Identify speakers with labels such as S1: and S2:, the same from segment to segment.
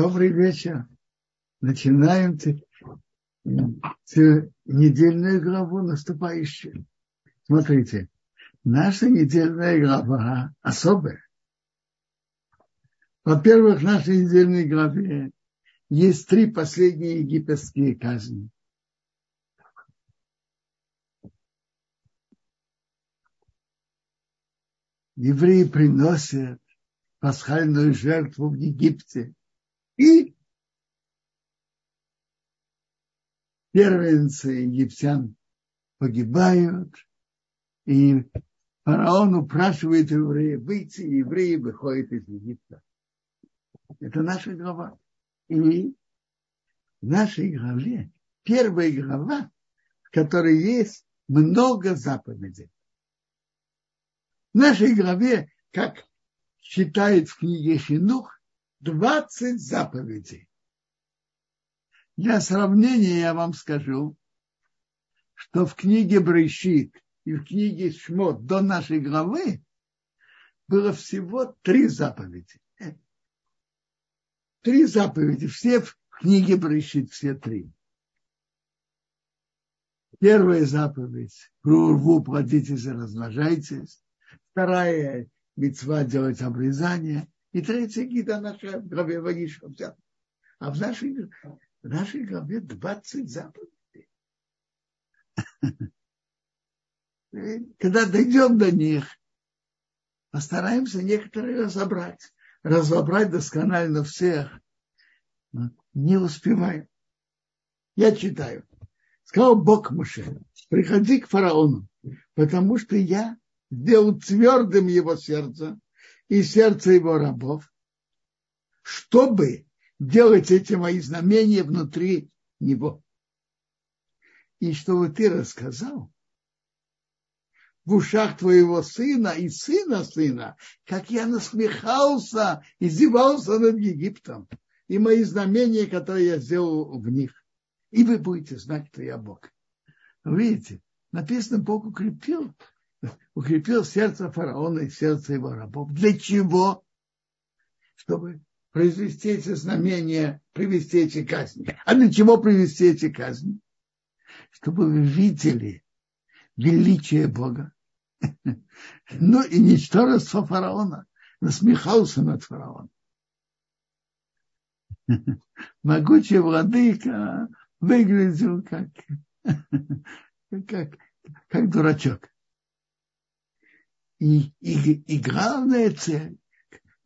S1: Добрый вечер. Начинаем недельную главу наступающую. Смотрите, наша недельная глава особая. Во-первых, в нашей недельной главе есть три последние египетские казни. Евреи приносят пасхальную жертву в Египте. И первенцы египтян погибают, и фараон упрашивает евреев выйти, и евреи выходят из Египта. Это наша глава. И в нашей главе, первая глава, в которой есть много заповедей. В нашей главе, как считает в книге Хинух, 20 заповедей. Для сравнения я вам скажу, что в книге Брейшит и в книге Шмот до нашей главы было всего три заповеди. Три заповеди, все в книге Брейшит, все три. Первая заповедь – рву, плодитесь и размножайтесь. Вторая – мецва делать обрезание. И третья гида наша в главе Вагишка. А в нашей, в нашей главе 20 заповедей. Когда дойдем до них, постараемся некоторые разобрать. Разобрать досконально всех. Не успеваем. Я читаю. Сказал Бог Муше, приходи к фараону, потому что я сделал твердым его сердце и сердце его рабов, чтобы делать эти мои знамения внутри него. И чтобы ты рассказал в ушах твоего сына и сына сына, как я насмехался, издевался над Египтом, и мои знамения, которые я сделал в них. И вы будете знать, что я Бог. Видите, написано, Бог укрепил укрепил сердце фараона и сердце его рабов. Для чего? Чтобы произвести эти знамения, привести эти казни. А для чего привести эти казни? Чтобы вы видели величие Бога. Ну и ничтожество фараона. Насмехался над фараоном. Могучий владыка выглядел как, как, как дурачок. И, и, и главная цель,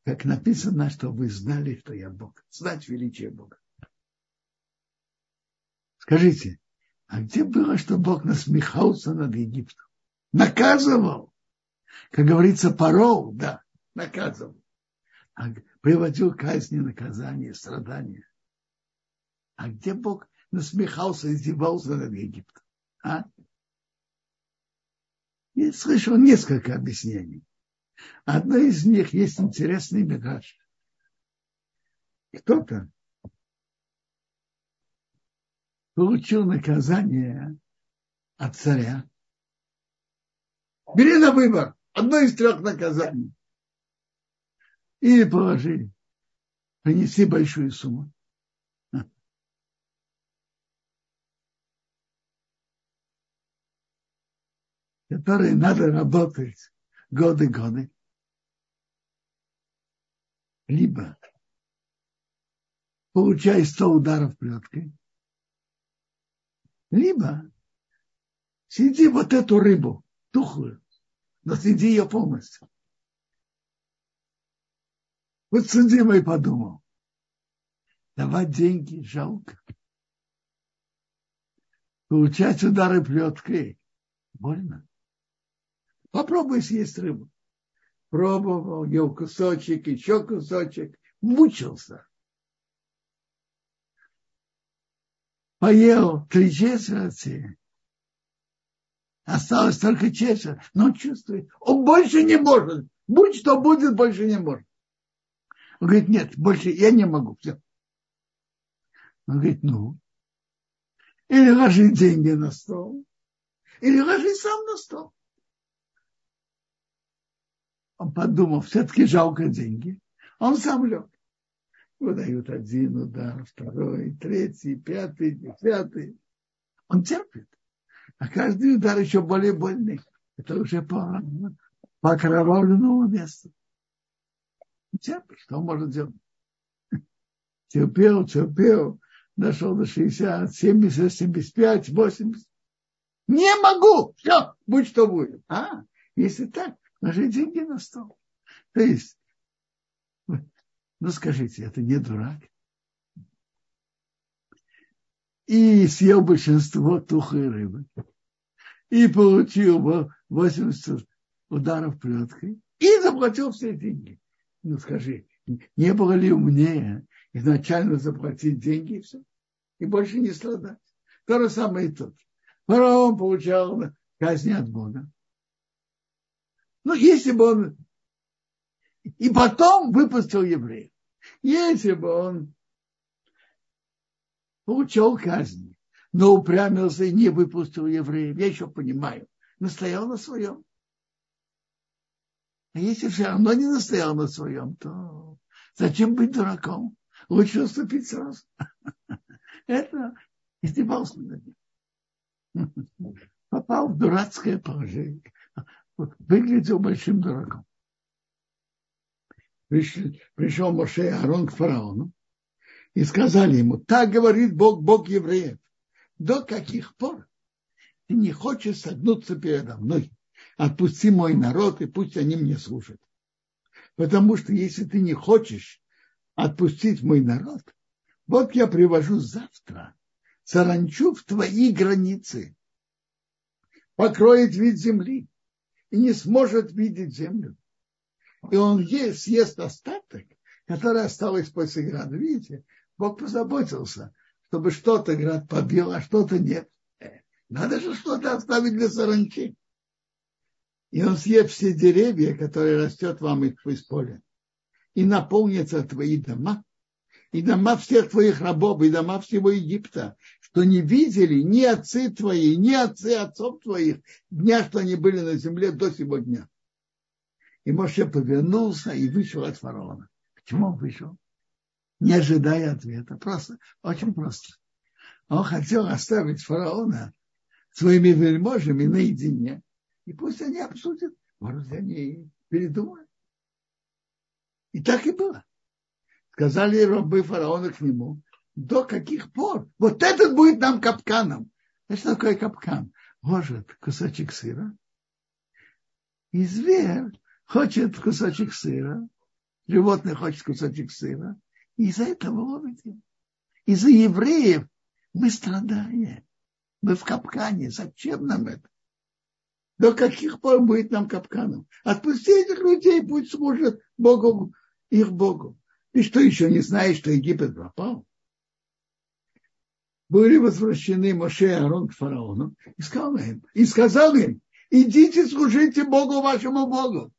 S1: как написано, что вы знали, что я Бог. Знать величие Бога. Скажите, а где было, что Бог насмехался над Египтом? Наказывал. Как говорится, порол, да, наказывал. А приводил казни, наказания, страдания. А где Бог насмехался, издевался над Египтом? А? Я слышал несколько объяснений. Одно из них есть интересный мигаш. Кто-то получил наказание от царя. Бери на выбор одно из трех наказаний. Или положи, принеси большую сумму. Которые надо работать годы-годы. Либо получай 100 ударов плеткой, либо сиди вот эту рыбу, тухлую, но сиди ее полностью. Вот судимый подумал, давать деньги жалко. Получать удары плеткой больно. Попробуй съесть рыбу. Пробовал, ел кусочек, еще кусочек, мучился. Поел три четверти, осталось только четверть, но чувствует, он больше не может. Будь что будет, больше не может. Он говорит, нет, больше я не могу. Все. Он говорит, ну, или ложи деньги на стол, или ложи сам на стол он подумал, все-таки жалко деньги. Он сам лег. выдают один удар, второй, третий, пятый, десятый. Он терпит. А каждый удар еще более больный. Это уже по, по окровавленному месту. Он терпит. Что он может делать? Терпел, терпел. Дошел до 60, 70, 75, 80. Не могу. Все, будь что будет. А, если так, ложи деньги на стол. То есть ну скажите, это не дурак? И съел большинство тухой рыбы. И получил 80 ударов плеткой. И заплатил все деньги. Ну скажи, не было ли умнее изначально заплатить деньги и все? И больше не страдать. То же самое и тут. Фараон получал казни от Бога. Ну, если бы он... И потом выпустил евреев. Если бы он получил казнь, но упрямился и не выпустил евреев, я еще понимаю, настоял на своем. А если все равно не настоял на своем, то зачем быть дураком? Лучше уступить сразу. Это издевался над. Попал в дурацкое положение. Выглядел большим дураком пришли, пришел Моше и Аарон к фараону и сказали ему, так говорит Бог, Бог евреев, до каких пор ты не хочешь согнуться передо мной? Отпусти мой народ, и пусть они мне служат. Потому что если ты не хочешь отпустить мой народ, вот я привожу завтра саранчу в твои границы, покроет вид земли и не сможет видеть землю и он ест, съест остаток, который осталось после града. Видите, Бог позаботился, чтобы что-то град побил, а что-то нет. Э, надо же что-то оставить для саранчи. И он съест все деревья, которые растет вам из поля. И наполнятся твои дома, и дома всех твоих рабов, и дома всего Египта, что не видели ни отцы твои, ни отцы отцов твоих дня, что они были на земле до сего дня. И Моше повернулся и вышел от фараона. Почему он вышел? Не ожидая ответа. Просто, очень просто. Он хотел оставить фараона своими вельможами наедине. И пусть они обсудят. Может, они передумают. И так и было. Сказали рабы фараона к нему, до каких пор? Вот этот будет нам капканом. Что такое капкан? Может, кусочек сыра. И зверь хочет кусочек сыра, животное хочет кусочек сыра, и из-за этого ловит его. Из-за евреев мы страдаем. Мы в капкане. Зачем нам это? До каких пор будет нам капканом? Отпусти этих людей, пусть служат Богу, их Богу. И что еще, не знаешь, что Египет пропал? Были возвращены Моше и Аарон к фараону и сказал им, и сказал им, идите служите Богу вашему Богу.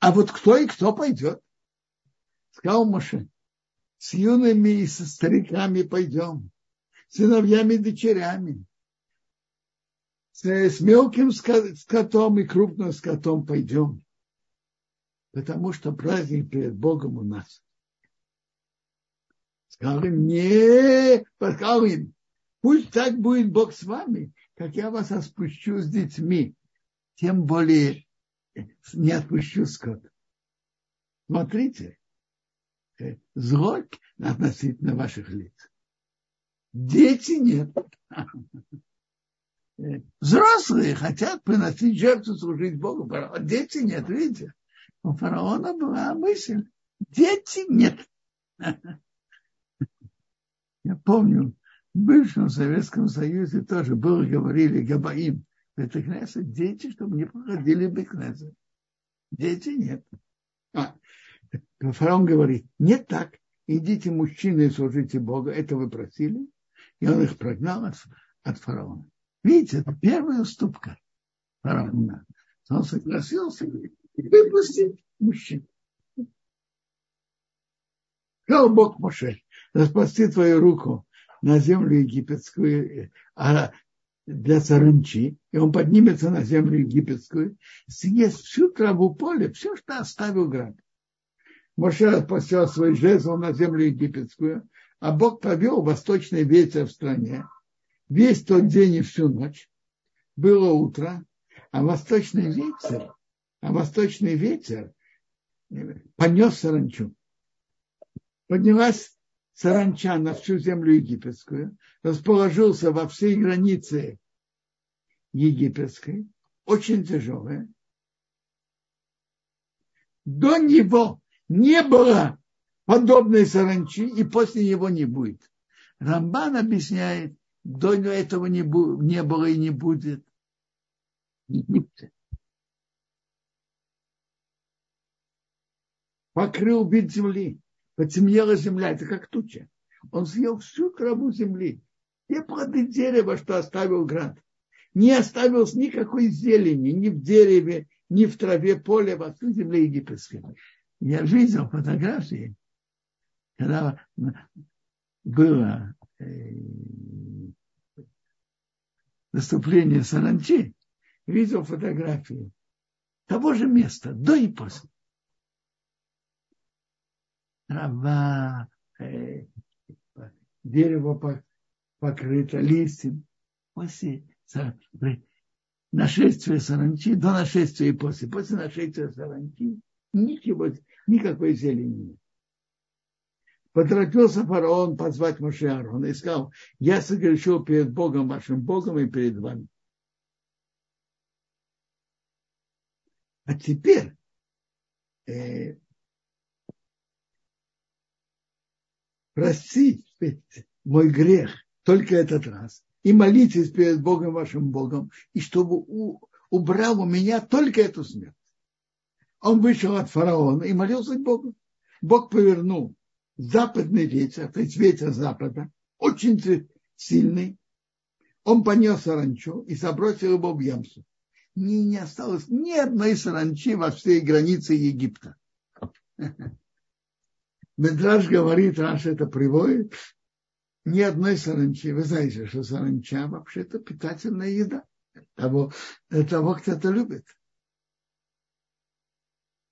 S1: А вот кто и кто пойдет? Сказал Моше, с юными и со стариками пойдем, сыновьями и дочерями, с, с мелким скотом и крупным скотом пойдем, потому что праздник перед Богом у нас. Сказал им, не, сказал им, пусть так будет Бог с вами, как я вас отпущу с детьми, тем более не отпущу скот. Смотрите, э, зло относительно ваших лиц. Дети нет. Э, взрослые хотят приносить жертву, служить Богу. Дети нет, видите? У фараона была мысль. Дети нет. Я помню, в бывшем Советском Союзе тоже было, говорили Габаим. Это Кнессет, дети, чтобы не проходили Бекнессет. Дети нет. А, фараон говорит, нет так, идите мужчины и служите Богу, это вы просили, и он их прогнал от, от фараона. Видите, это первая уступка фараона. Он согласился выпустить мужчин. Сказал Бог Моше, распусти твою руку на землю египетскую, а для саранчи, и он поднимется на землю египетскую, съест всю траву поля, все, что оставил град. Моше отпустил свой жезл на землю египетскую, а Бог повел восточный ветер в стране. Весь тот день и всю ночь было утро, а восточный ветер, а восточный ветер понес саранчу. Поднялась саранча на всю землю египетскую, расположился во всей границе египетской, очень тяжелая. До него не было подобной саранчи, и после него не будет. Рамбан объясняет, до этого не, бу- не было и не будет. Покрыл вид земли, потемнела земля, это как туча. Он съел всю траву земли, все плоды дерева, что оставил град. Не оставил никакой зелени ни в дереве, ни в траве поля во всей земле египетской. Я видел фотографии, когда было э, наступление саранчи, видел фотографии того же места, до и после. Трава, э, дерево покрыто листьем. После нашествия саранчи, до нашествия и после. После нашествия саранчи ничего, никакой зелени нет. Поторопился фараон позвать Моше Аарона и сказал, я согрешил перед Богом, вашим Богом и перед вами. А теперь э, прости мой грех только этот раз и молитесь перед Богом вашим Богом, и чтобы у, убрал у меня только эту смерть. Он вышел от фараона и молился к Богу. Бог повернул западный ветер, то есть ветер запада, очень сильный. Он понес саранчу и забросил его в ямсу. Не, не осталось ни одной саранчи во всей границе Египта. Медраж говорит, Раш это приводит, ни одной саранчи. Вы знаете, что саранча вообще-то питательная еда. Того, того кто это любит.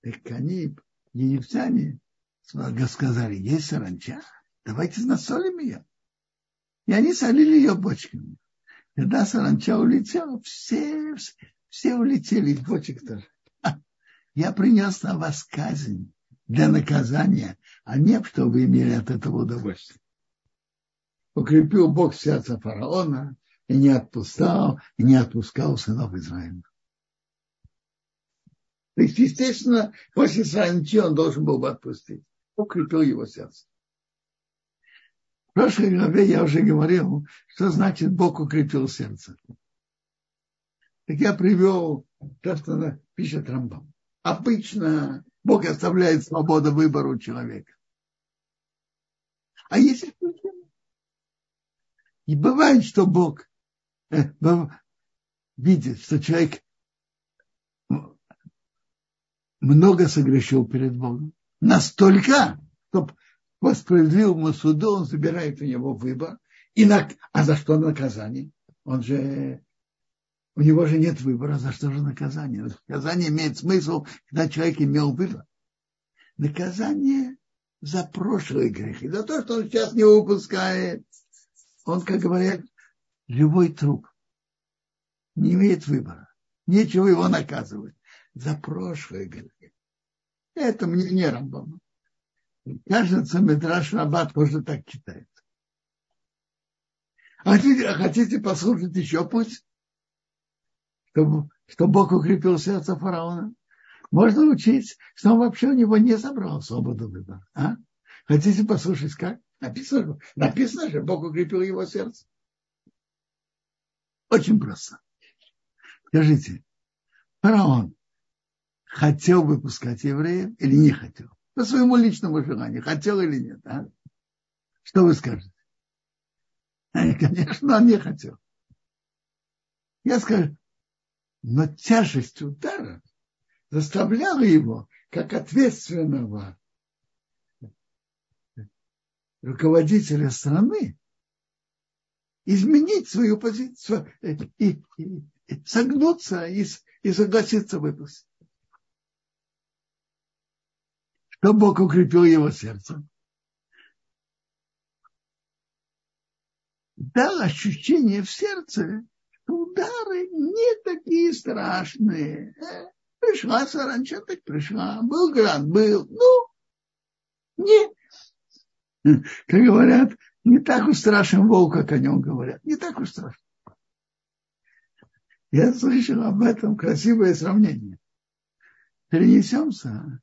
S1: Так они, египтяне, сказали, есть саранча, давайте насолим ее. И они солили ее бочками. Когда саранча улетела, все, все улетели из бочек тоже. Я принес на вас казнь для наказания, а не чтобы имели от этого удовольствие укрепил Бог сердце фараона и не отпускал, и не отпускал сынов Израиля. То есть, естественно, после саранчи он должен был бы отпустить. Укрепил его сердце. В прошлой главе я уже говорил, что значит Бог укрепил сердце. Так я привел то, что пишет Рамбам. Обычно Бог оставляет свободу выбора у человека. А если и бывает, что Бог э, видит, что человек много согрешил перед Богом. Настолько, что по справедливому суду он забирает у него выбор. И на... А за что наказание? Он же у него же нет выбора, за что же наказание? Наказание имеет смысл, когда человек имел выбор. Наказание за прошлые грехи, за то, что он сейчас не выпускает он, как говорят, живой труп. Не имеет выбора. Нечего его наказывать. За прошлое грехи. Это мне не Рамбам. Кажется, Медраш Рабат тоже так читает. А хотите, а хотите послушать еще путь? Чтобы, чтобы Бог укрепил сердце фараона? Можно учить, что он вообще у него не забрал свободу выбора. А? Хотите послушать как? Написано, написано же, Бог укрепил его сердце. Очень просто. Скажите, фараон хотел выпускать евреев или не хотел? По своему личному желанию, хотел или нет? А? Что вы скажете? Конечно, он не хотел. Я скажу, но тяжесть удара заставляла его, как ответственного руководителя страны изменить свою позицию и, и, и согнуться и, и согласиться выпустить. что Бог укрепил его сердце. Дал ощущение в сердце, удары не такие страшные. Пришла саранча, так пришла. Был град, был. Ну, не. Как говорят, не так уж страшен волк, как о нем говорят. Не так уж страшно. Я слышал об этом красивое сравнение. Перенесемся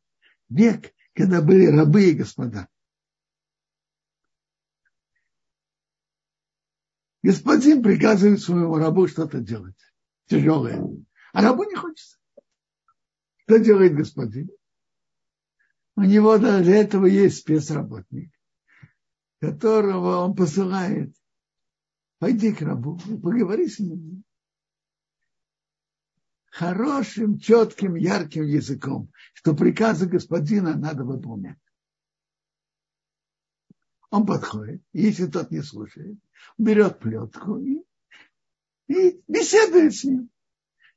S1: век, когда были рабы и господа. Господин приказывает своему рабу что-то делать. Тяжелое. А рабу не хочется. Что делает господин? У него для этого есть спецработник, которого он посылает. Пойди к рабу, поговори с ним хорошим, четким, ярким языком, что приказы господина надо выполнять. Он подходит, если тот не слушает, берет плетку и, и беседует с ним.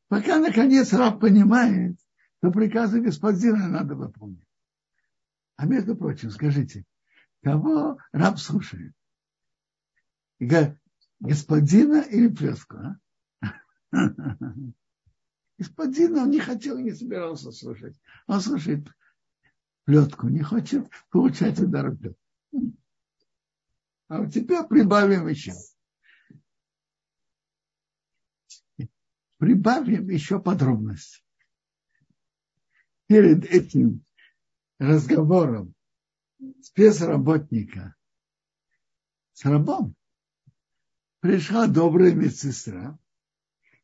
S1: Пока, наконец, раб понимает, что приказы господина надо выполнять. А между прочим, скажите, кого раб слушает? Господина или плетку? А? Господин он не хотел и не собирался слушать. Он слушает плетку, не хочет получать удар в плетку. А вот теперь прибавим еще. Прибавим еще подробности. Перед этим разговором спецработника с рабом пришла добрая медсестра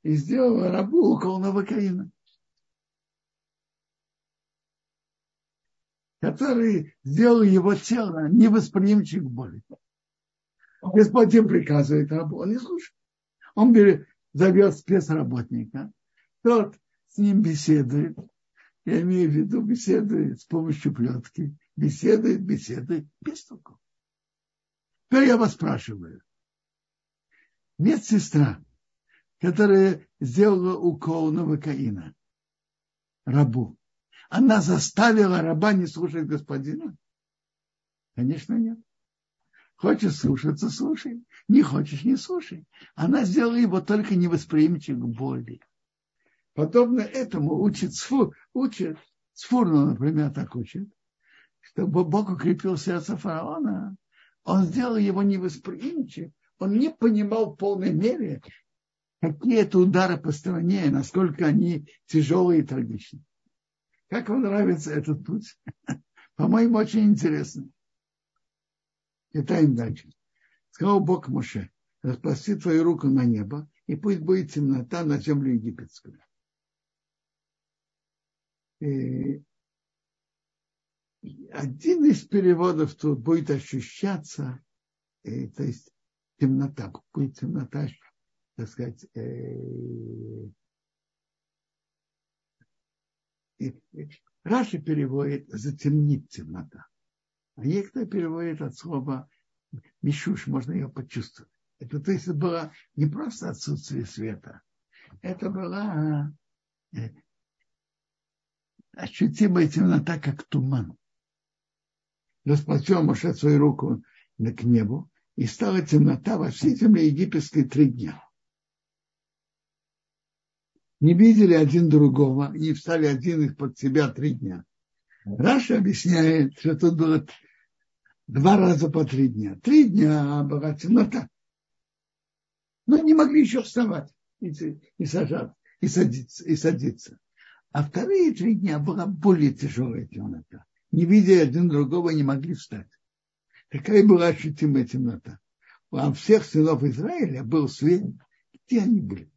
S1: и сделала рабу укол новокаина, который сделал его тело невосприимчив к боли. Господин приказывает рабу, он не слушает. Он берет, зовет спецработника, тот с ним беседует, я имею в виду, беседует с помощью плетки, беседует, беседует, без толку. Теперь я вас спрашиваю. Медсестра, которая сделала укол новокаина рабу, она заставила раба не слушать господина? Конечно, нет. Хочешь слушаться, слушай. Не хочешь, не слушай. Она сделала его только невосприимчив к боли. Подобно этому учит Сфур, учит, Сфурну, например, так учит, чтобы Бог укрепил сердце фараона, он сделал его невосприимчив, он не понимал в полной мере, какие это удары по стране, насколько они тяжелые и трагичные. Как вам нравится этот путь? По-моему, очень интересно. Читаем дальше. Сказал Бог Моше, распрости твою руку на небо, и пусть будет темнота на землю египетскую. И один из переводов тут будет ощущаться, и, то есть темнота, будет темнота так сказать, э, Раши переводит «затемнить темнота». А некоторые переводят от слова «мишуш», можно ее почувствовать. Это то есть было не просто отсутствие света, это была э, ощутимая темнота, как туман. Расплатил Моше свою руку к небу, и стала темнота во всей земле египетской три дня не видели один другого, не встали один их под себя три дня. Раша объясняет, что тут было два раза по три дня. Три дня была темнота. Но не могли еще вставать и, и сажаться, и садиться, и садиться. А вторые три дня была более тяжелая темнота. Не видя один другого, не могли встать. Такая была ощутимая темнота. А у всех сынов Израиля был свет. Где они были?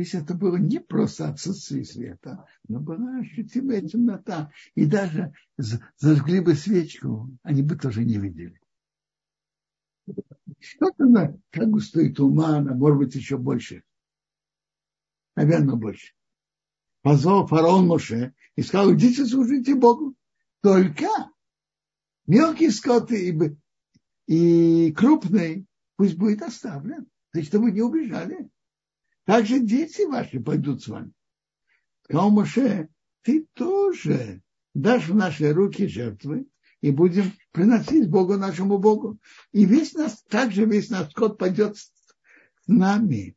S1: Если это было не просто отсутствие света, но была ощутимая темнота. И даже зажгли бы свечку, они бы тоже не видели. Что-то на как густой туман, а может быть еще больше. Наверное, больше. Позвал фараон Моше и сказал, идите служите Богу. Только мелкие скоты и, и крупные пусть будет оставлен. То есть, чтобы не убежали. Также дети ваши пойдут с вами. Сказал Моше, ты тоже дашь в наши руки жертвы, и будем приносить Богу нашему Богу. И весь нас, также весь наш скот пойдет с нами.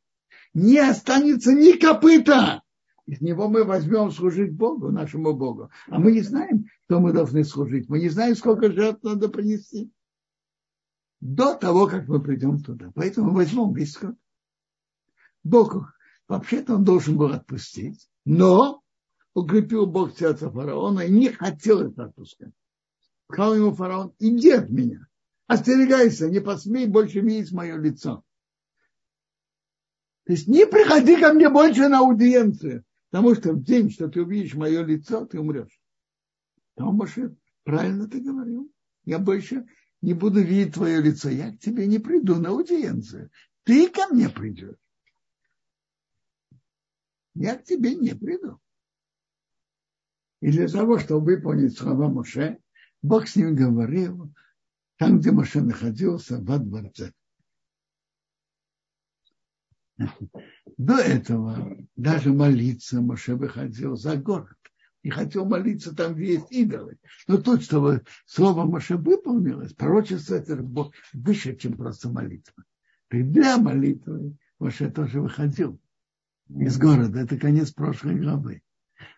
S1: Не останется ни копыта. Из него мы возьмем служить Богу, нашему Богу. А мы не знаем, что мы должны служить. Мы не знаем, сколько жертв надо принести. До того, как мы придем туда. Поэтому возьмем весь скот. Бог, вообще-то он должен был отпустить. Но укрепил Бог сердце фараона и не хотел это отпускать. Сказал ему фараон, иди от меня, остерегайся, не посмей больше видеть мое лицо. То есть не приходи ко мне больше на аудиенцию, потому что в день, что ты увидишь мое лицо, ты умрешь. Там Моше, правильно ты говорил, я больше не буду видеть твое лицо, я к тебе не приду на аудиенцию, ты ко мне придешь. Я к тебе не приду. И для того, чтобы выполнить слова Моше, Бог с ним говорил там, где Моше находился, во дворце. До этого даже молиться Моше выходил за город. И хотел молиться там, где есть идолы. Но тут, чтобы слово Моше выполнилось, пророчество это выше, чем просто молитва. И для молитвы Моше тоже выходил из города. Это конец прошлой главы.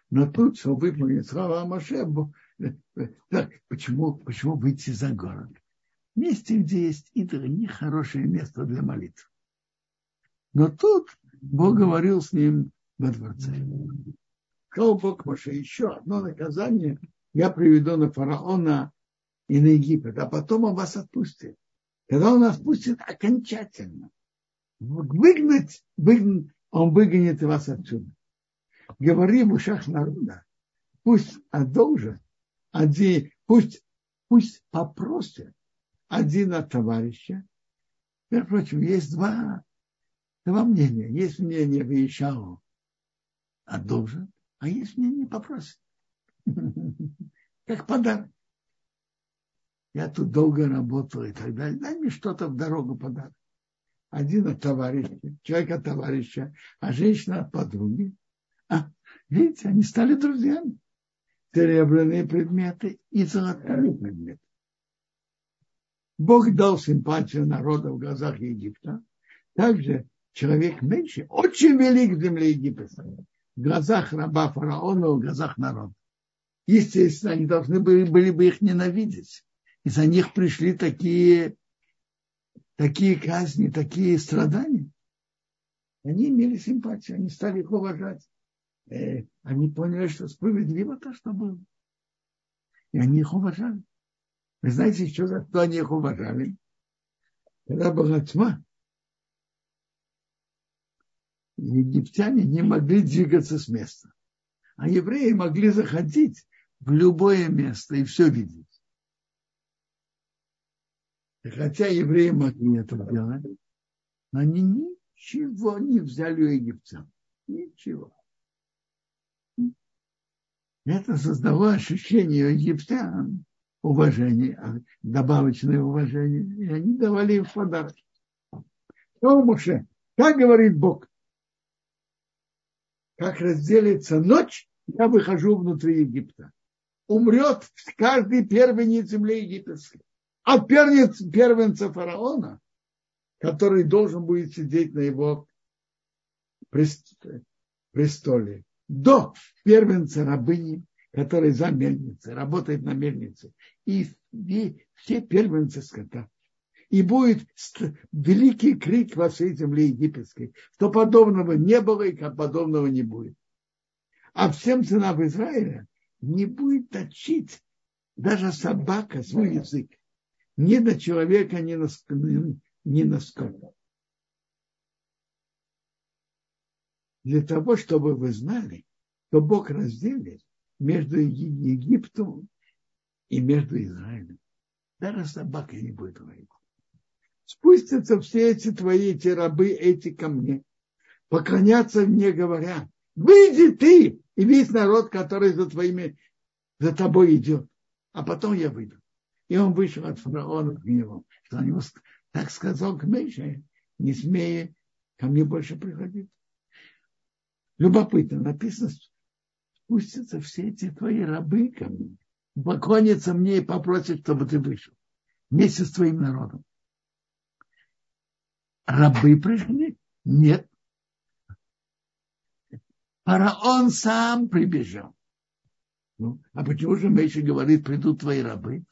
S1: Но тут, чтобы выполнить слова Моше, так, почему, почему выйти за город? Месте, где есть идолы, нехорошее место для молитвы. Но тут Бог говорил с ним во дворце. Сказал Бог Моше, еще одно наказание я приведу на фараона и на Египет, а потом он вас отпустит. Когда он нас отпустит окончательно, выгнать, выгнать он выгонит вас отсюда. Говори в ушах народа, пусть одолжат один, пусть, пусть попросят один от товарища. Между прочим, есть два, два мнения. Есть мнение Ваишау одолжит, а есть мнение попросит. Как подарок. Я тут долго работал и так далее. Дай мне что-то в дорогу подарок. Один от товарища, человек от товарища, а женщина от подруги. А, видите, они стали друзьями серебряные предметы и золотые предметы. Бог дал симпатию народа в глазах Египта. Также человек меньше, очень велик в земле египетской. В глазах раба фараона, в глазах народа. Естественно, они должны были, были бы их ненавидеть. Из-за них пришли такие, такие казни, такие страдания. Они имели симпатию, они стали их уважать. Э, они поняли, что справедливо то, что было. И они их уважали. Вы знаете, что за что они их уважали? Когда была тьма, египтяне не могли двигаться с места. А евреи могли заходить в любое место и все видеть. И хотя евреи могли это делать, но они ничего не взяли у египтян. Ничего. Это создало ощущение египтян уважения, добавочное уважение. И они давали им подарок. Что Моше? Как говорит Бог? Как разделится ночь, я выхожу внутри Египта. Умрет каждый первенец земли египетской. А первенец, первенца фараона, который должен будет сидеть на его престоле, до первенца рабыни, который за мельницей, работает на мельнице, и, и все первенцы скота. И будет великий крик во всей земле египетской, что подобного не было и как подобного не будет. А всем сынам Израиля не будет точить даже собака свой язык. Ни на человека, ни на, ни на скота. для того, чтобы вы знали, что Бог разделит между Египтом и между Израилем. Даже собака не будет говорить. Спустятся все эти твои, эти рабы, эти ко мне, поклоняться мне, говоря, выйди ты и весь народ, который за твоими, за тобой идет. А потом я выйду. И он вышел от фараона гневом, что он ему так сказал к Мейше, не смея ко мне больше приходить. Любопытно, написано спустятся все эти твои рабы ко мне, поклонятся мне и попросят, чтобы ты вышел вместе с твоим народом. Рабы пришли? Нет. Фараон сам прибежал. Ну, а почему же Мейша говорит, придут твои рабы?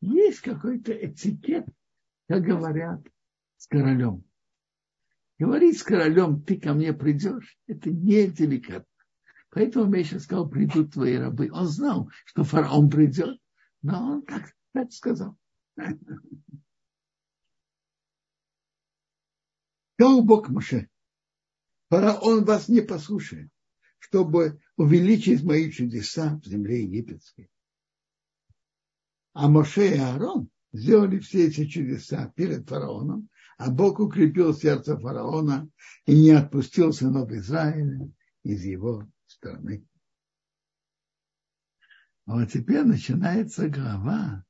S1: Есть какой-то этикет, как говорят, с королем. Говорить с королем, ты ко мне придешь, это не деликатно. Поэтому Мейша сказал, придут твои рабы. Он знал, что фараон придет, но он так, так сказал. Сказал Бог Моше, фараон вас не послушает, чтобы увеличить мои чудеса в земле египетской. А Моше и Аарон сделали все эти чудеса перед фараоном, а Бог укрепил сердце фараона и не отпустил сынов Израиля из его страны. А вот теперь начинается глава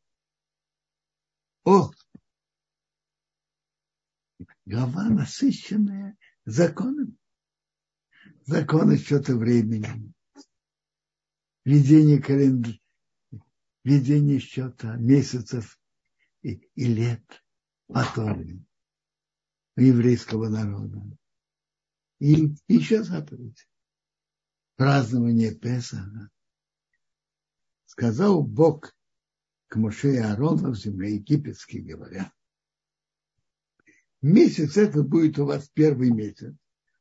S1: о глава насыщенная законами. Законы счета времени, ведение календаря, ведение счета месяцев и, и лет по Торе у еврейского народа. И еще заповедь. Празднование Песаха. Сказал Бог к Моше и Аарону в земле египетской, говоря, месяц это будет у вас первый месяц.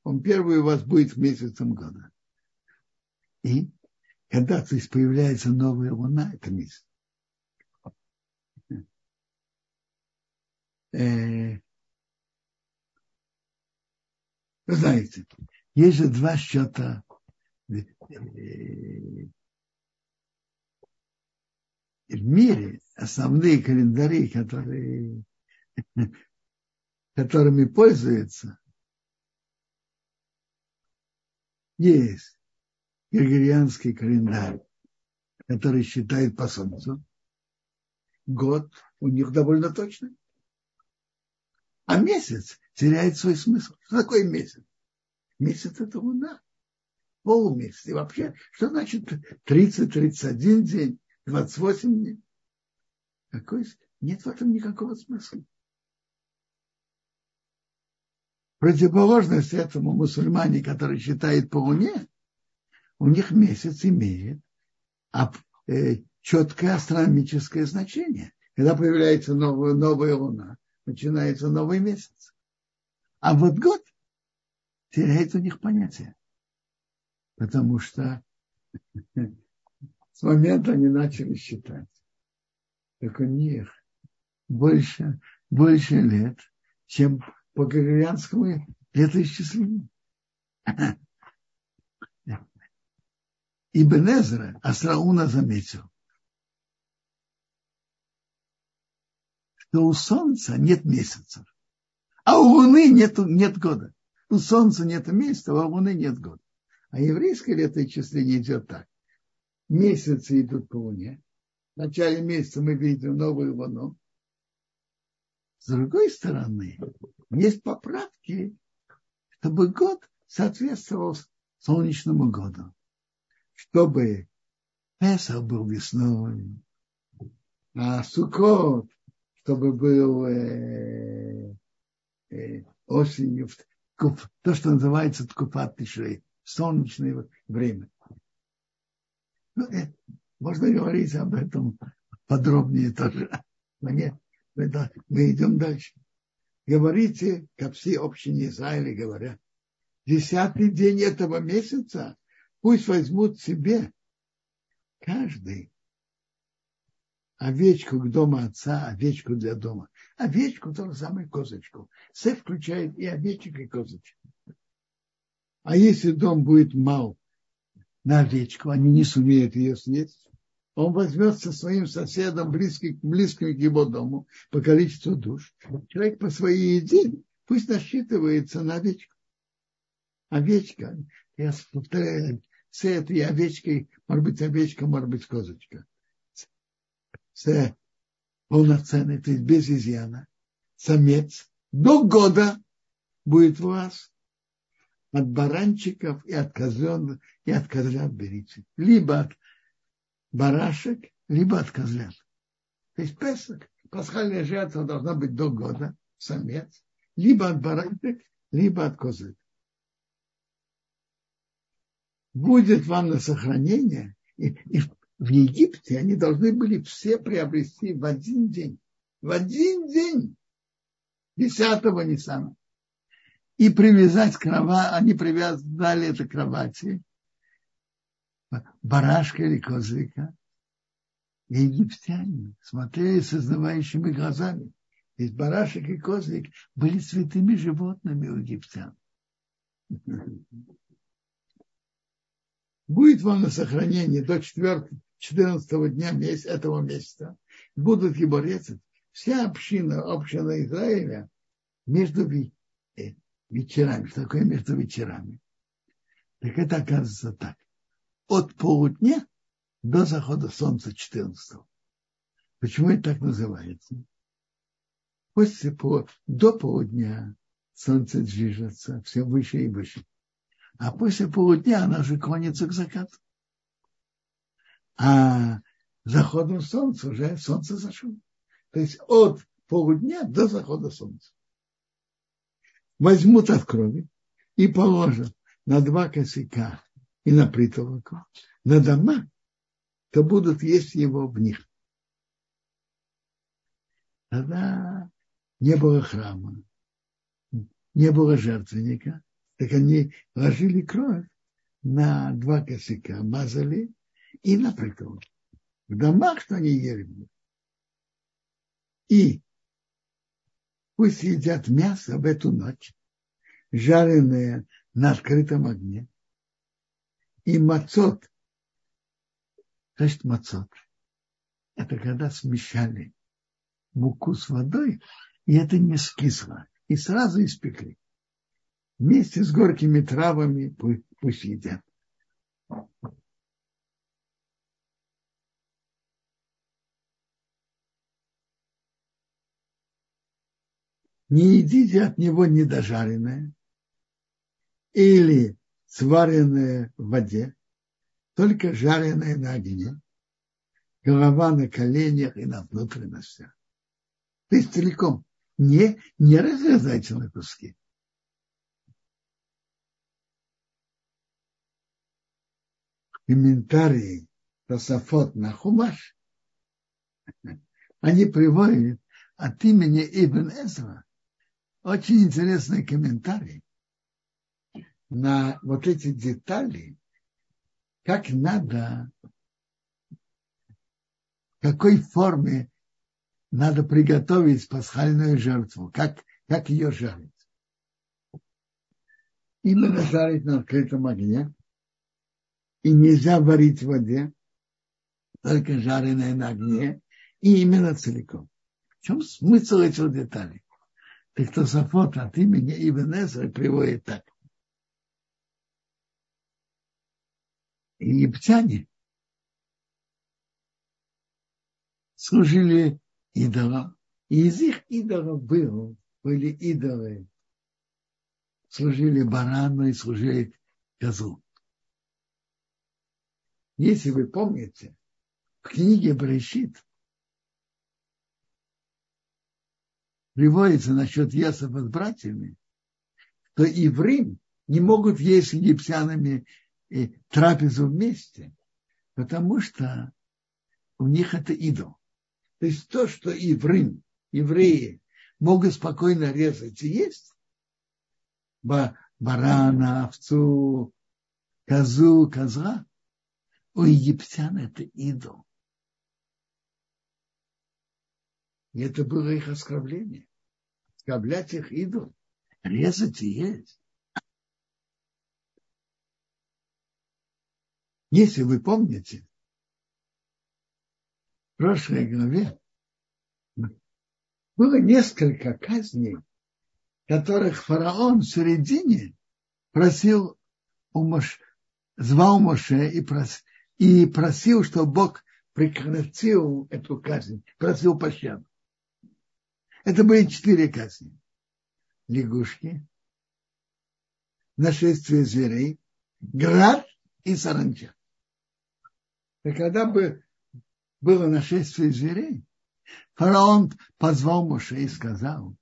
S1: Он первый у вас будет месяцем года. И когда то есть появляется новая луна, это месяц. Э, вы знаете, есть же два счета э, в мире, основные календари, которые, которыми пользуются, есть григорианский календарь, который считает по солнцу. Год у них довольно точный. А месяц теряет свой смысл. Что такое месяц? Месяц это луна. Полумесяц. И вообще, что значит 30-31 день, 28 дней? Какой? Нет в этом никакого смысла. Противоположность этому мусульмане, который считает по луне, у них месяц имеет э, четкое астрономическое значение. Когда появляется новая, новая луна, начинается новый месяц. А вот год теряет у них понятие. Потому что с момента они начали считать. Так у них больше, больше лет, чем по григорианскому летоисчислению. Ибн Эзра Асрауна заметил, что у Солнца нет месяцев, а у Луны нет, нет года. У Солнца нет месяца, а у Луны нет года. А еврейское летоисчисление идет так. Месяцы идут по Луне. В начале месяца мы видим новую Луну. С другой стороны, есть поправки, чтобы год соответствовал солнечному году чтобы Песах был весной, а Сукот, чтобы был э, э, осенью, то, что называется ткупат тишрей, солнечное время. Ну, э, можно говорить об этом подробнее тоже. Но нет, мы, мы идем дальше. Говорите, как все общины Израиля говорят, десятый день этого месяца Пусть возьмут себе каждый овечку к дому отца, овечку для дома. Овечку то же самое козочку. Все включает и овечек, и козочек. А если дом будет мал на овечку, они не сумеют ее съесть, он возьмет со своим соседом, близким, близким к его дому, по количеству душ. Человек по своей еде пусть насчитывается на овечку. Овечка, я повторяю, с этой овечкой, может быть, овечка, может быть, козочка. С полноценной, то есть без изъяна. Самец до года будет у вас. от баранчиков и от козленок, и от козлят берите. Либо от барашек, либо от козлят. То есть Песах, пасхальная жертва должна быть до года, самец, либо от баранчик, либо от козы. Будет вам на сохранение, и, и в Египте они должны были все приобрести в один день. В один день. Десятого Ниссана и привязать кровать, они привязали это к кровати, барашка или козлика. И египтяне смотрели сознавающими глазами. Ведь барашек и козлик были святыми животными у египтян. Будет вам на сохранение до 4, 14 дня месяца, этого месяца. Будут его резать. Вся община, община Израиля между вечерами. Что такое между вечерами? Так это оказывается так. От полудня до захода солнца 14 Почему это так называется? После по, до полудня солнце движется все выше и выше. А после полудня она же клонится к закату. А заходом солнца уже солнце зашло. То есть от полудня до захода солнца возьмут от крови и положат на два косяка и на притолоку, на дома, то будут есть его в них. Тогда не было храма, не было жертвенника, так они ложили кровь на два косяка, мазали и на притолоку. В домах, что они ели. И Пусть едят мясо в эту ночь, жареное на открытом огне. И мацот, есть мацот, это когда смещали муку с водой, и это не скисло, и сразу испекли. Вместе с горькими травами пусть едят. не едите от него недожаренное или сваренное в воде, только жареное на огне, голова на коленях и на внутренностях. То есть целиком. Не, не разрезайте на куски. Комментарии Тософот на Хумаш, они приводят от имени Ибн Эзра очень интересный комментарий на вот эти детали, как надо, в какой форме надо приготовить пасхальную жертву, как, как ее жарить. Именно жарить на открытом огне. И нельзя варить в воде, только жареное на огне, и именно целиком. В чем смысл этих деталей? Так Тософот от имени Ибн Эзра приводит так. Египтяне служили идолам. И из их идолов был, были идолы. Служили барану и служили козу. Если вы помните, в книге Брешит приводится насчет Ясова с братьями, то и в Рим не могут есть с египтянами трапезу вместе, потому что у них это идол. То есть то, что и Рим евреи могут спокойно резать и есть, барана, овцу, козу, коза, у египтян это идол. И это было их оскорбление. Оскорблять их идол. Резать и есть. Если вы помните, в прошлой главе было несколько казней, которых фараон в середине просил у Мош... звал Моше и, прос... и просил, чтобы Бог прекратил эту казнь, просил пощаду. Это были четыре казни. Лягушки, нашествие зверей, град и саранча. И когда бы было нашествие зверей, фараон позвал Моше и сказал,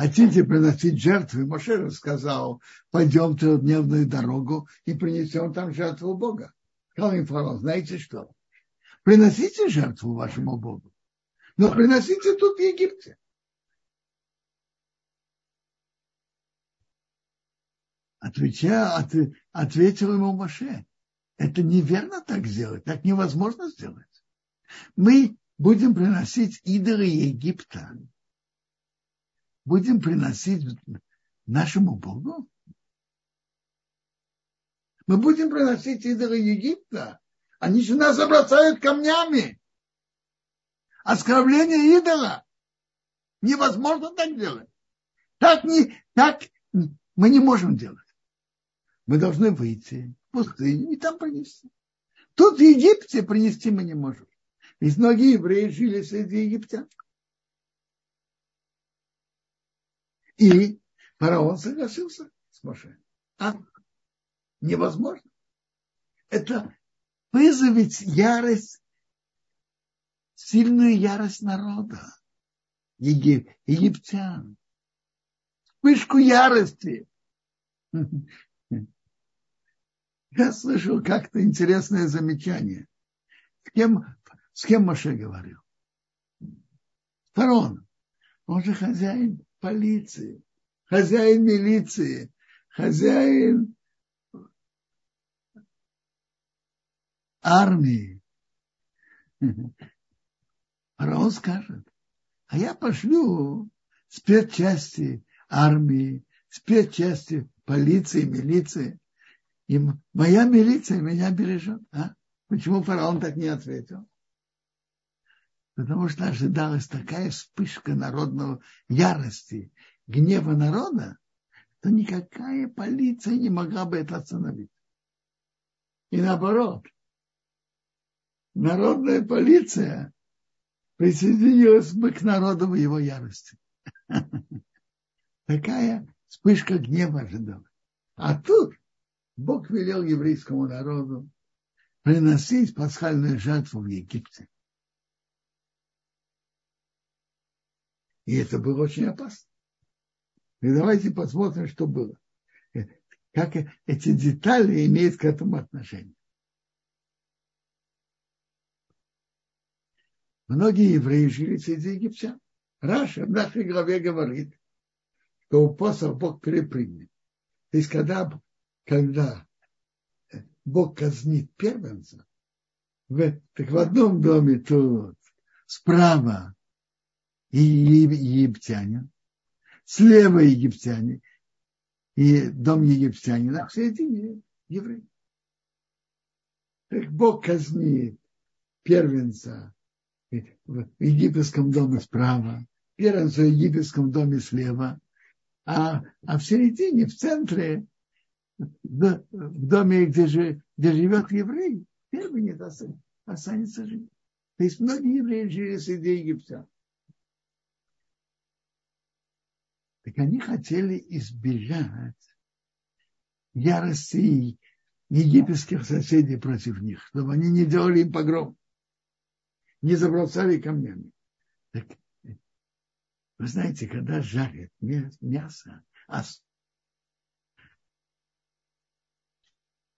S1: хотите приносить жертвы, Моше рассказал, пойдем трехдневную дорогу и принесем там жертву Бога. Сказал им фараон, знаете что? Приносите жертву вашему Богу, но приносите тут в Египте. Отвеча, от, ответил ему Моше, это неверно так сделать, так невозможно сделать. Мы будем приносить идолы Египта будем приносить нашему Богу? Мы будем приносить идолы Египта. Они же нас забросают камнями. Оскорбление идола. Невозможно так делать. Так, не, так мы не можем делать. Мы должны выйти в пустыню и там принести. Тут в Египте принести мы не можем. Ведь многие евреи жили среди египтян. И фараон согласился с Моше. А? Невозможно. Это вызовет ярость, сильную ярость народа, егип, египтян. Вспышку ярости. Я слышал как-то интересное замечание. С кем, с кем Моше говорил? Фараон. Он же хозяин полиции, хозяин милиции, хозяин армии. Фараон скажет, а я пошлю спецчасти армии, спецчасти полиции, милиции. И моя милиция меня бережет. А? Почему фараон так не ответил? Потому что ожидалась такая вспышка народного ярости, гнева народа, то никакая полиция не могла бы это остановить. И наоборот, народная полиция присоединилась бы к народу в его ярости. Такая вспышка гнева ожидалась. А тут Бог велел еврейскому народу приносить пасхальную жертву в Египте. И это было очень опасно. И давайте посмотрим, что было. Как эти детали имеют к этому отношение. Многие евреи жили среди египтян. Раша в нашей главе говорит, что посох Бог перепрыгнет. То есть, когда, когда Бог казнит первенца, так в одном доме тут справа и египтяне, слева египтяне, и дом египтянина, а в середине евреи. Так Бог казнит первенца в египетском доме справа, первенца в египетском доме слева, а, а в середине, в центре, в, доме, где, же, где живет еврей, первенец останется жить. То есть многие евреи жили среди египтян. Так они хотели избежать ярости египетских соседей против них, чтобы они не делали им погром, не забросали камнями. Так, вы знаете, когда жарят мясо, а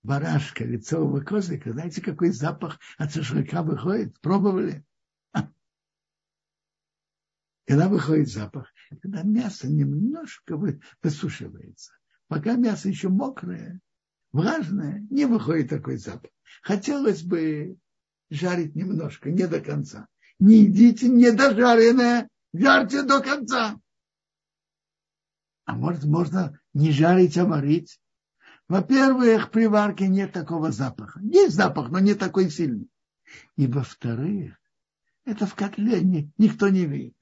S1: барашка, лицового козлика, знаете, какой запах от шашлыка выходит? Пробовали? Когда выходит запах, когда мясо немножко высушивается, пока мясо еще мокрое, влажное, не выходит такой запах. Хотелось бы жарить немножко, не до конца. Не едите недожаренное, жарьте до конца. А может, можно не жарить, а варить? Во-первых, при варке нет такого запаха. Есть запах, но не такой сильный. И во-вторых, это в котле никто не видит.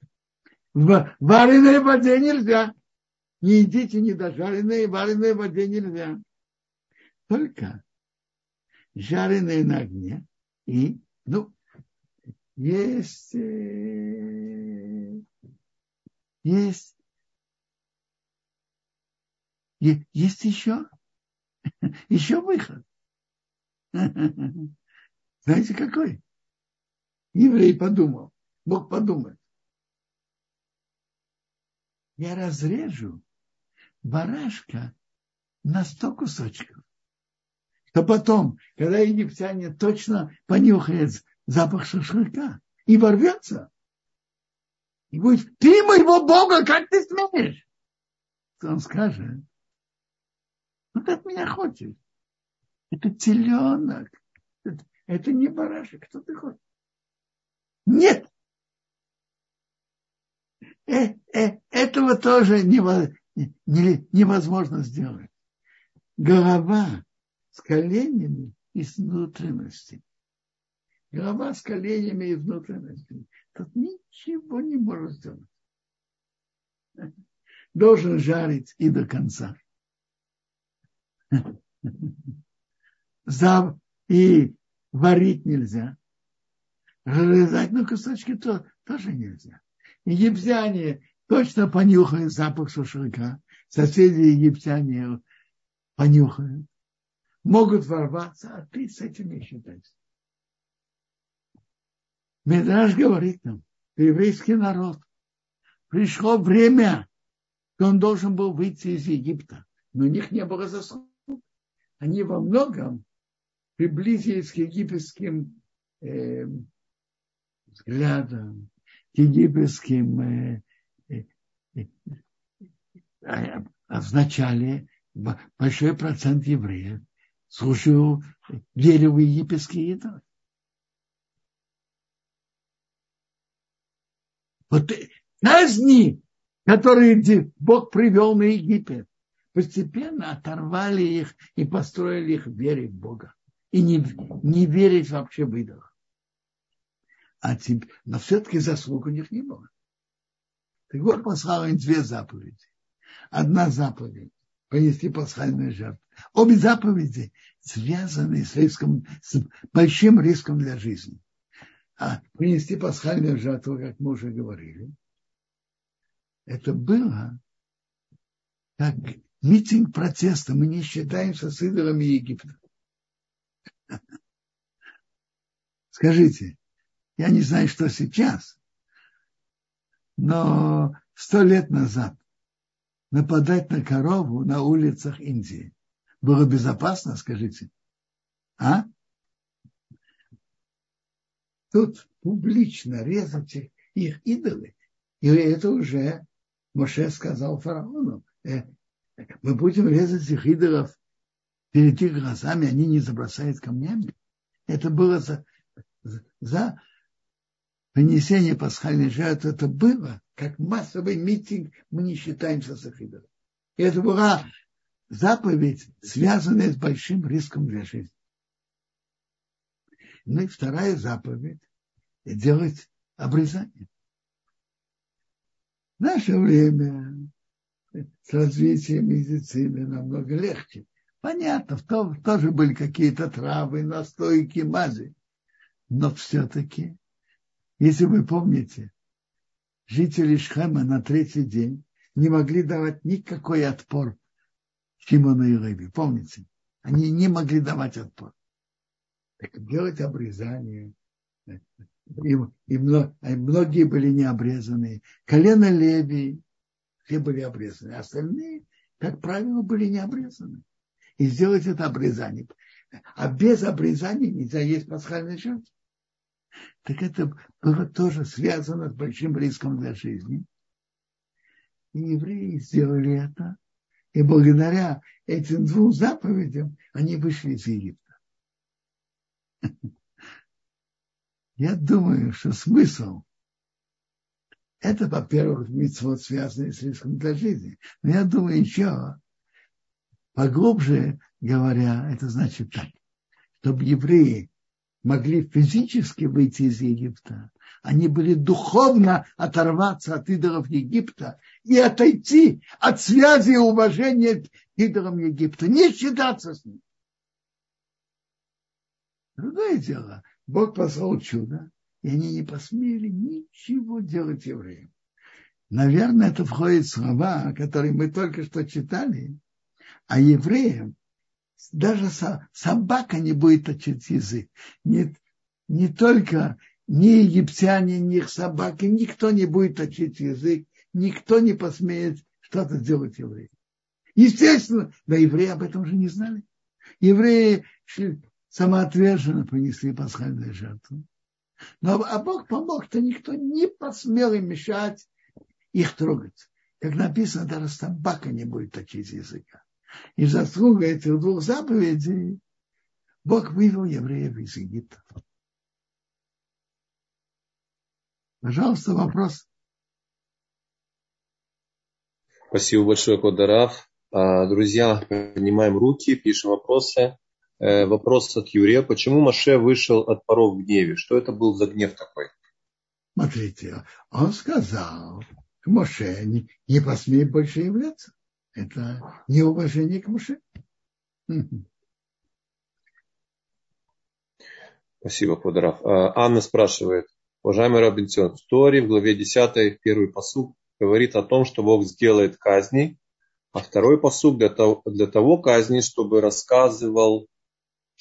S1: В вареной воде нельзя. Не едите недожаренные, вареной воде нельзя. Только жареные на огне. И, ну, есть э, есть, есть еще, еще выход. Знаете, какой? Еврей подумал, Бог подумать. Я разрежу барашка на сто кусочков. То потом, когда египтяне точно понюхают запах шашлыка и ворвется, и будет, ты моего Бога, как ты смеешь? То он скажет, ну ты от меня хочешь. Это теленок. Это, это не барашек. Кто ты хочешь? Нет. Э, э, этого тоже невозможно сделать. Голова с коленями и с внутренностями. Голова с коленями и внутренностями. Тут ничего не может сделать. Должен жарить и до конца. За, и варить нельзя. Разрезать на кусочки то, тоже нельзя. Египтяне точно понюхают запах шашлыка. Соседи египтяне понюхают. Могут ворваться, а ты с этим не считайся. Медраж говорит нам, еврейский народ, пришло время, что он должен был выйти из Египта. Но у них не было заслуг. Они во многом приблизились к египетским э, взглядам, египетским э, э, э, означали большой процент евреев слушаю, верю в египетские идолы. Вот казни, которые Бог привел на Египет, постепенно оторвали их и построили их вере в Бога. И не, не верить вообще в идолов. А теперь, но все-таки заслуг у них не было. Так вот, послал им две заповеди. Одна заповедь – принести пасхальную жертву. Обе заповеди связаны с, риском, с большим риском для жизни а принести пасхальную жертву, как мы уже говорили, это было как митинг протеста. Мы не считаемся с идолами Египта. Скажите, я не знаю, что сейчас, но сто лет назад нападать на корову на улицах Индии было безопасно, скажите? А? тут публично резать их, их идолы. И это уже Моше сказал фараону, э, мы будем резать их идолов перед их глазами, они не забросают камнями. Это было за, за принесение пасхальной жертвы. Это было как массовый митинг, мы не считаемся с их. И это была заповедь, связанная с большим риском для жизни. Ну и вторая заповедь – делать обрезание. В наше время с развитием медицины намного легче. Понятно, в том тоже были какие-то травы, настойки, мази. Но все-таки, если вы помните, жители Шхема на третий день не могли давать никакой отпор Шимону и Леви. Помните? Они не могли давать отпор. Так делать обрезание. И, и, многие были не обрезаны. Колено Леви, все были обрезаны. Остальные, как правило, были не обрезаны. И сделать это обрезание. А без обрезания нельзя есть пасхальный жертв. Так это было тоже связано с большим риском для жизни. И евреи сделали это. И благодаря этим двум заповедям они вышли из Египта. Я думаю, что смысл это, во-первых, митцвот, связанный с риском для жизни. Но я думаю, еще поглубже говоря, это значит так, чтобы евреи могли физически выйти из Египта, они были духовно оторваться от идолов Египта и отойти от связи и уважения к идолам Египта, не считаться с ним. Другое дело, Бог послал чудо, и они не посмели ничего делать евреям. Наверное, это входит в слова, которые мы только что читали. А евреям даже собака не будет точить язык. Не, не только ни египтяне, ни их собаки, никто не будет точить язык, никто не посмеет что-то сделать евреям. Естественно, да евреи об этом уже не знали. Евреи самоотверженно принесли пасхальную жертву. Но а Бог помог, что никто не посмел им мешать их трогать. Как написано, даже собака не будет точить языка. И заслуга этих двух заповедей Бог вывел евреев из Египта. Пожалуйста, вопрос.
S2: Спасибо большое, Кодарав. А, друзья, поднимаем руки, пишем вопросы. Э, вопрос от Юрия. Почему Маше вышел от паров в гневе? Что это был за гнев такой?
S1: Смотрите, он сказал Моше, не, не посмей больше являться. Это неуважение к Моше.
S2: Спасибо, Квадраф. А, Анна спрашивает, уважаемый Рабинсон, в Торе в главе 10 первый посуд говорит о том, что Бог сделает казни, а второй посуд для того, для того казни, чтобы рассказывал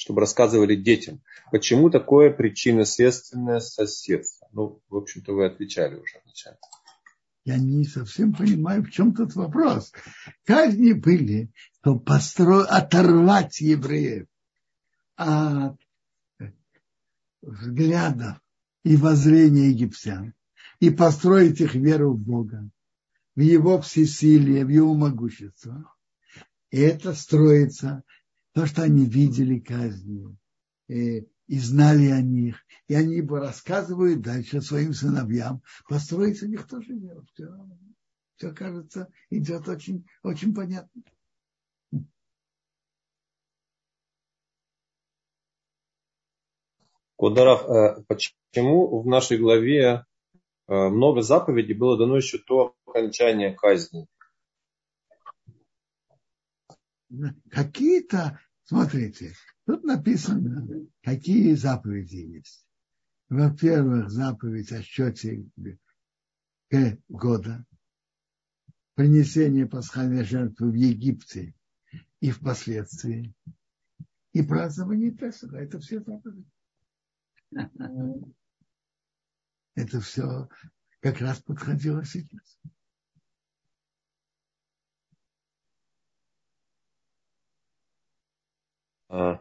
S2: чтобы рассказывали детям. Почему такое причинно-следственное соседство? Ну, в общем-то, вы отвечали уже вначале.
S1: Я не совсем понимаю, в чем тут вопрос. Казни были, чтобы постро... оторвать евреев от взглядов и воззрения египтян и построить их веру в Бога, в Его всесилие, в Его могущество. И это строится то, что они видели казни и, знали о них, и они бы рассказывают дальше своим сыновьям, построить у них тоже веру. Все, все кажется, идет очень, очень понятно.
S2: Кударов, э, почему в нашей главе э, много заповедей было дано еще до окончания казни?
S1: какие-то, смотрите, тут написано, какие заповеди есть. Во-первых, заповедь о счете года, принесение пасхальной жертвы в Египте и впоследствии, и празднование Песаха. Это все заповеди. Это все как раз подходило сейчас.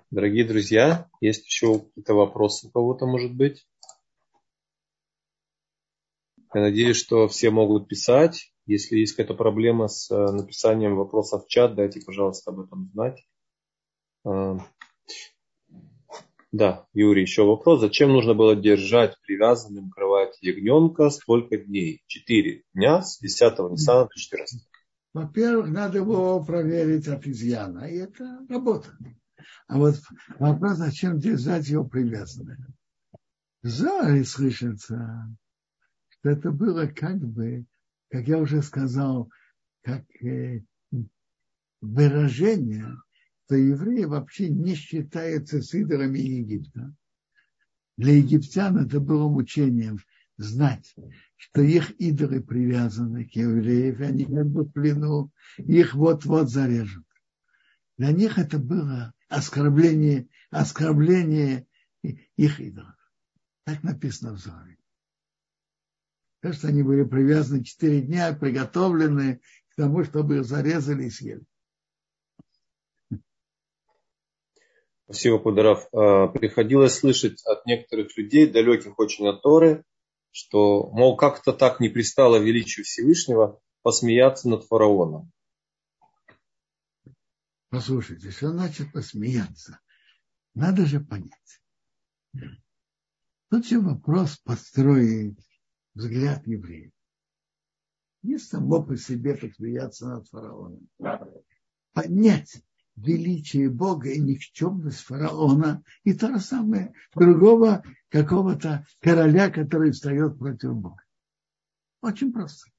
S2: Дорогие друзья, есть еще какие-то вопросы у кого-то, может быть? Я надеюсь, что все могут писать. Если есть какая-то проблема с э, написанием вопросов в чат, дайте, пожалуйста, об этом знать. А, да, Юрий, еще вопрос. Зачем нужно было держать привязанным к ягненка столько дней? Четыре дня с 10 Ниссана до 14.
S1: Во-первых, надо его проверить от изъяна. И это работа. А вот вопрос, зачем держать его привязанным? Зоре слышится, что это было как бы, как я уже сказал, как э, выражение, что евреи вообще не считаются с идолами Египта. Для египтян это было мучением знать, что их идолы привязаны к евреям, они как бы в плену, их вот-вот зарежут. Для них это было оскорбление, оскорбление их идолов. Так написано в Зоре. То, что они были привязаны четыре дня, приготовлены к тому, чтобы их зарезали и съели.
S2: Спасибо, Пударов. А, приходилось слышать от некоторых людей, далеких очень от Торы, что, мол, как-то так не пристало величию Всевышнего посмеяться над фараоном.
S1: Послушайте, что значит посмеяться? Надо же понять. Тут же вопрос построить взгляд евреев. Не само по себе посмеяться над фараоном. Понять величие Бога и никчемность фараона и то же самое другого какого-то короля, который встает против Бога. Очень просто.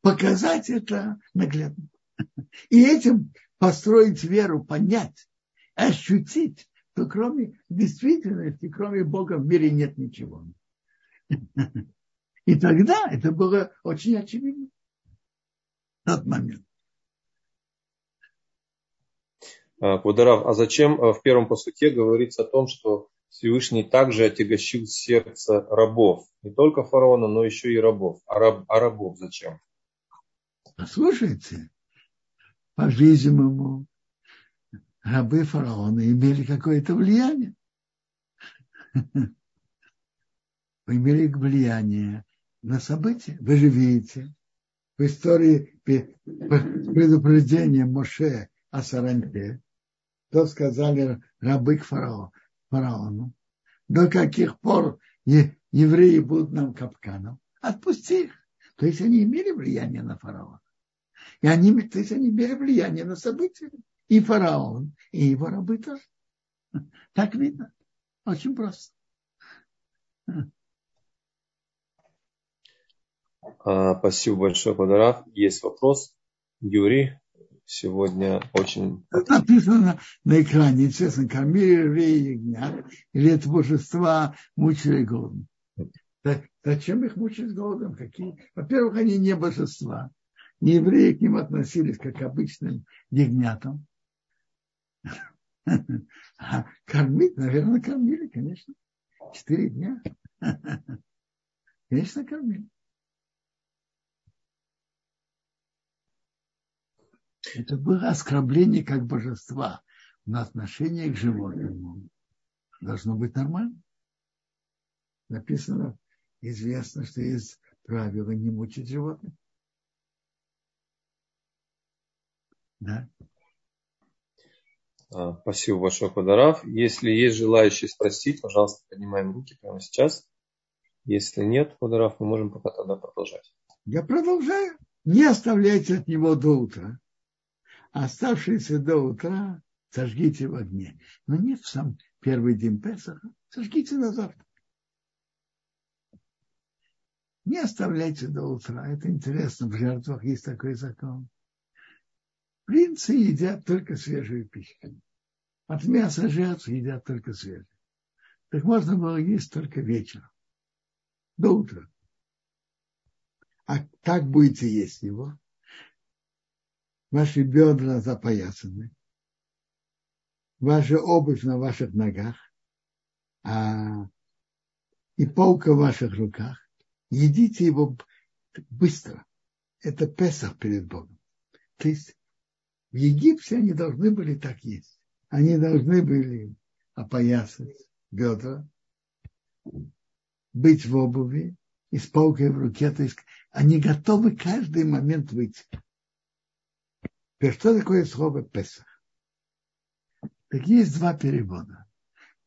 S1: Показать это наглядно. И этим построить веру, понять, ощутить, что кроме действительности, кроме Бога в мире нет ничего. И тогда это было очень очевидно. В тот момент.
S2: Кударав, а зачем в первом посуке говорится о том, что Всевышний также отягощил сердце рабов? Не только фараона, но еще и рабов. А, раб, а рабов зачем?
S1: Послушайте, по-видимому, рабы фараона имели какое-то влияние. Вы имели влияние на события. Вы же видите в истории предупреждения Моше о Саранте, то сказали рабы к фараону, фараону. До каких пор евреи будут нам капканом? Отпусти их. То есть они имели влияние на фараона. И они, то есть они имели влияние на события. И фараон, и его рабы тоже. Так видно. Очень просто.
S2: А, спасибо большое, Квадрат. Есть вопрос. Юрий, сегодня очень...
S1: Это написано на экране, честно, кормили евреи ягнят, или это божества мучили голодом. Так, зачем их мучить голодом? Какие? Во-первых, они не божества. Не евреи к ним относились как к обычным ягнятам. А кормить, наверное, кормили, конечно. Четыре дня. Конечно, кормили. Это было оскорбление как божества на отношение к животному. Должно быть нормально. Написано, известно, что есть правило не мучить животных. Да.
S2: А, спасибо большое, Квадарав. Если есть желающие спросить, пожалуйста, поднимаем руки прямо сейчас. Если нет, Квадарав, мы можем пока тогда продолжать.
S1: Я продолжаю. Не оставляйте от него до утра оставшиеся до утра сожгите в огне. Но нет в сам первый день Песаха, сожгите на завтра. Не оставляйте до утра. Это интересно, в жертвах есть такой закон. Принцы едят только свежую пищу. От мяса жертв едят только свежую. Так можно было есть только вечером, до утра. А как будете есть его? ваши бедра запоясаны, ваша обувь на ваших ногах, а, и полка в ваших руках. Едите его быстро. Это Песах перед Богом. То есть в Египте они должны были так есть. Они должны были опоясать бедра, быть в обуви и с палкой в руке. То есть они готовы каждый момент выйти. Теперь, что такое слово Песах? Так есть два перевода.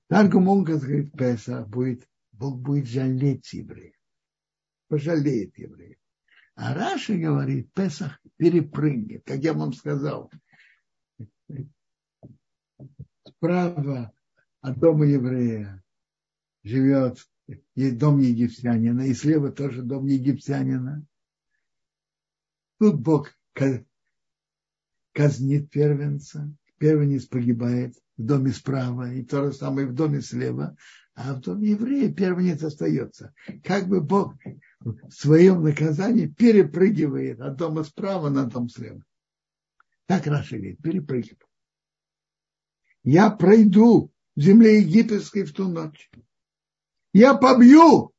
S1: Таргум Онкас говорит, Песах будет, Бог будет жалеть евреев. Пожалеет евреев. А Раши говорит, Песах перепрыгнет, как я вам сказал. Справа от дома еврея живет дом египтянина, и слева тоже дом египтянина. Тут Бог казнит первенца, первенец погибает в доме справа, и то же самое в доме слева, а в доме еврея первенец остается. Как бы Бог в своем наказании перепрыгивает от дома справа на дом слева. Так Раша говорит, перепрыгивает. Я пройду в земле египетской в ту ночь. Я побью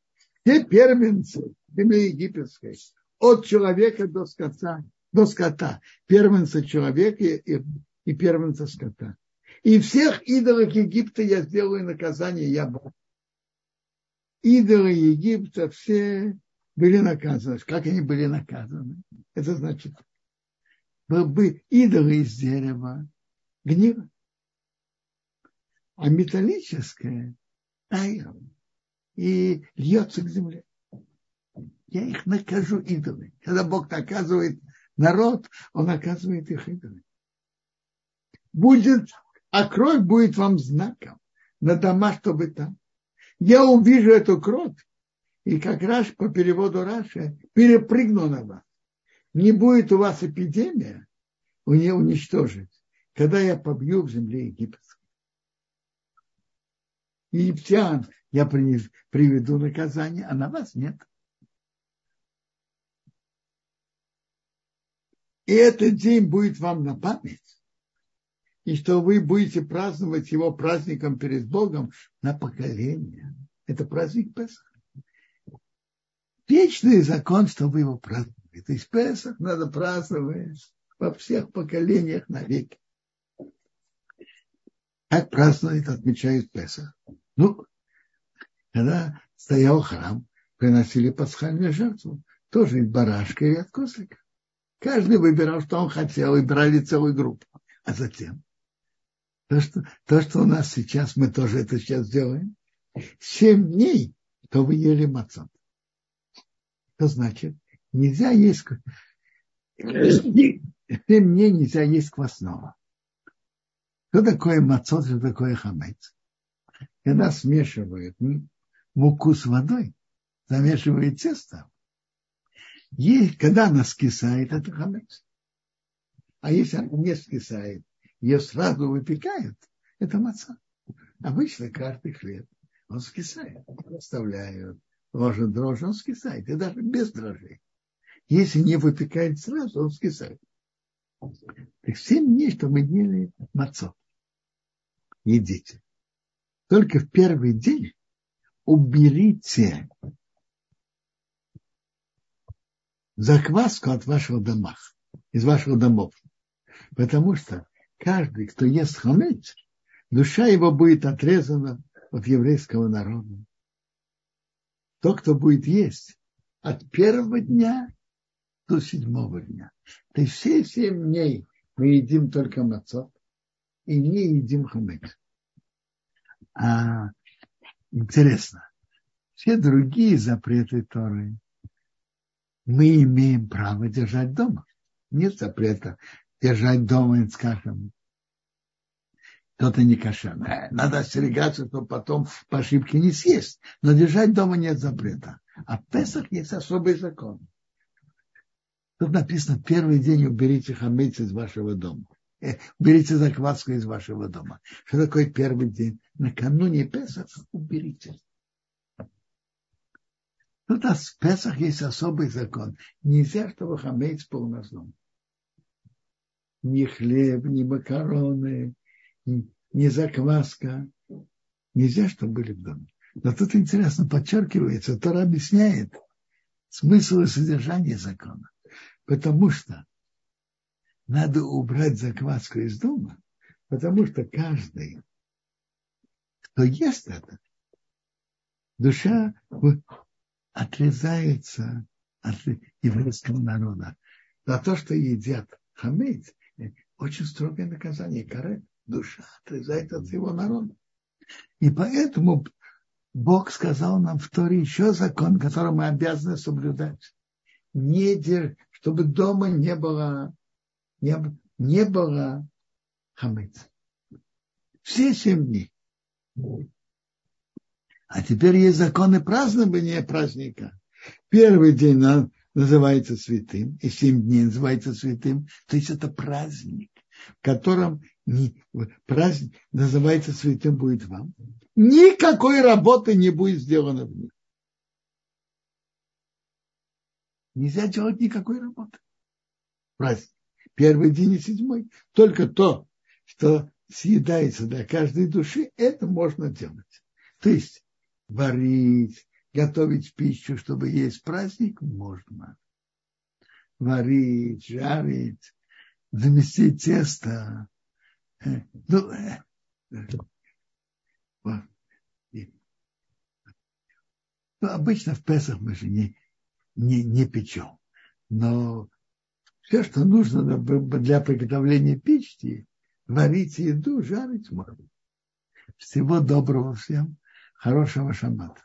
S1: все первенцы земли египетской, от человека до скота, до скота. Первенца человека и, и первенца скота. И всех идолов Египта я сделаю наказание, я Бог. Идолы Египта все были наказаны. Как они были наказаны? Это значит, бы идолы из дерева, гнило. А металлическое тает и льется к земле. Я их накажу идолы. Когда Бог наказывает народ, он наказывает их идолами. Будет, а кровь будет вам знаком на дома, чтобы там. Я увижу эту кровь, и как раз по переводу Раши перепрыгнул. Не будет у вас эпидемия, у нее уничтожить, когда я побью в земле египетской. Египтян я принес, приведу наказание, а на вас нет. И этот день будет вам на память, и что вы будете праздновать его праздником перед Богом на поколение. Это праздник Песах. Вечный закон, что вы его празднуете. То есть Песах надо праздновать во всех поколениях навеки. Как празднуют, отмечают Песах? Ну, когда стоял храм, приносили пасхальную жертву. Тоже из барашка и от кослика. Каждый выбирал, что он хотел, и брали целую группу. А затем, то что, то, что у нас сейчас, мы тоже это сейчас делаем, семь дней, то вы ели мацот. Что значит? Нельзя есть... Дней нельзя есть квасного. Что такое мацот, что такое хамец? Когда смешивают муку с водой, замешивают тесто, и когда она скисает, это хамец. А если она не скисает, ее сразу выпекают, это маца. Обычно каждый хлеб, он скисает. Оставляют, ложат дрожжи, он скисает. И даже без дрожжей. Если не выпекает сразу, он скисает. Так семь дней, что мы ели мацо. Едите. Только в первый день уберите закваску от вашего дома, из ваших домов. Потому что каждый, кто ест хамец, душа его будет отрезана от еврейского народа. Тот, кто будет есть от первого дня до седьмого дня. То есть все семь дней мы едим только мацот и не едим хамец. А интересно, все другие запреты Торы мы имеем право держать дома. Нет запрета держать дома, скажем, кто-то не кошерное. Надо остерегаться, чтобы потом по ошибке не съесть. Но держать дома нет запрета. А в Песах есть особый закон. Тут написано, первый день уберите хамец из вашего дома. Э, уберите закваску из вашего дома. Что такое первый день? Накануне Песах уберите. Тут в Песах есть особый закон. Нельзя, чтобы хамец был у нас дома. Ни хлеб, ни макароны, ни закваска. Нельзя, чтобы были в доме. Но тут интересно подчеркивается, Тора объясняет смысл и содержание закона. Потому что надо убрать закваску из дома, потому что каждый, кто ест это, душа отрезается от еврейского народа. За то, что едят хамец, очень строгое наказание, карет, душа отрезается от его народа. И поэтому Бог сказал нам в Торе еще закон, который мы обязаны соблюдать. Не дер... чтобы дома не было, не, не было хамец. Все семь дней. А теперь есть законы празднования праздника. Первый день называется святым, и семь дней называется святым. То есть это праздник, в котором не, праздник называется святым будет вам. Никакой работы не будет сделано в них. Нельзя делать никакой работы. Праздник. Первый день и седьмой. Только то, что съедается для каждой души, это можно делать. То есть варить, готовить пищу, чтобы есть праздник, можно. Варить, жарить, заместить тесто. Э, ну, э, вот. Ну, обычно в Песах мы же не, не, не печем. Но все, что нужно для приготовления пищи, варить еду, жарить можно. Всего доброго всем. Хорошего шаббата.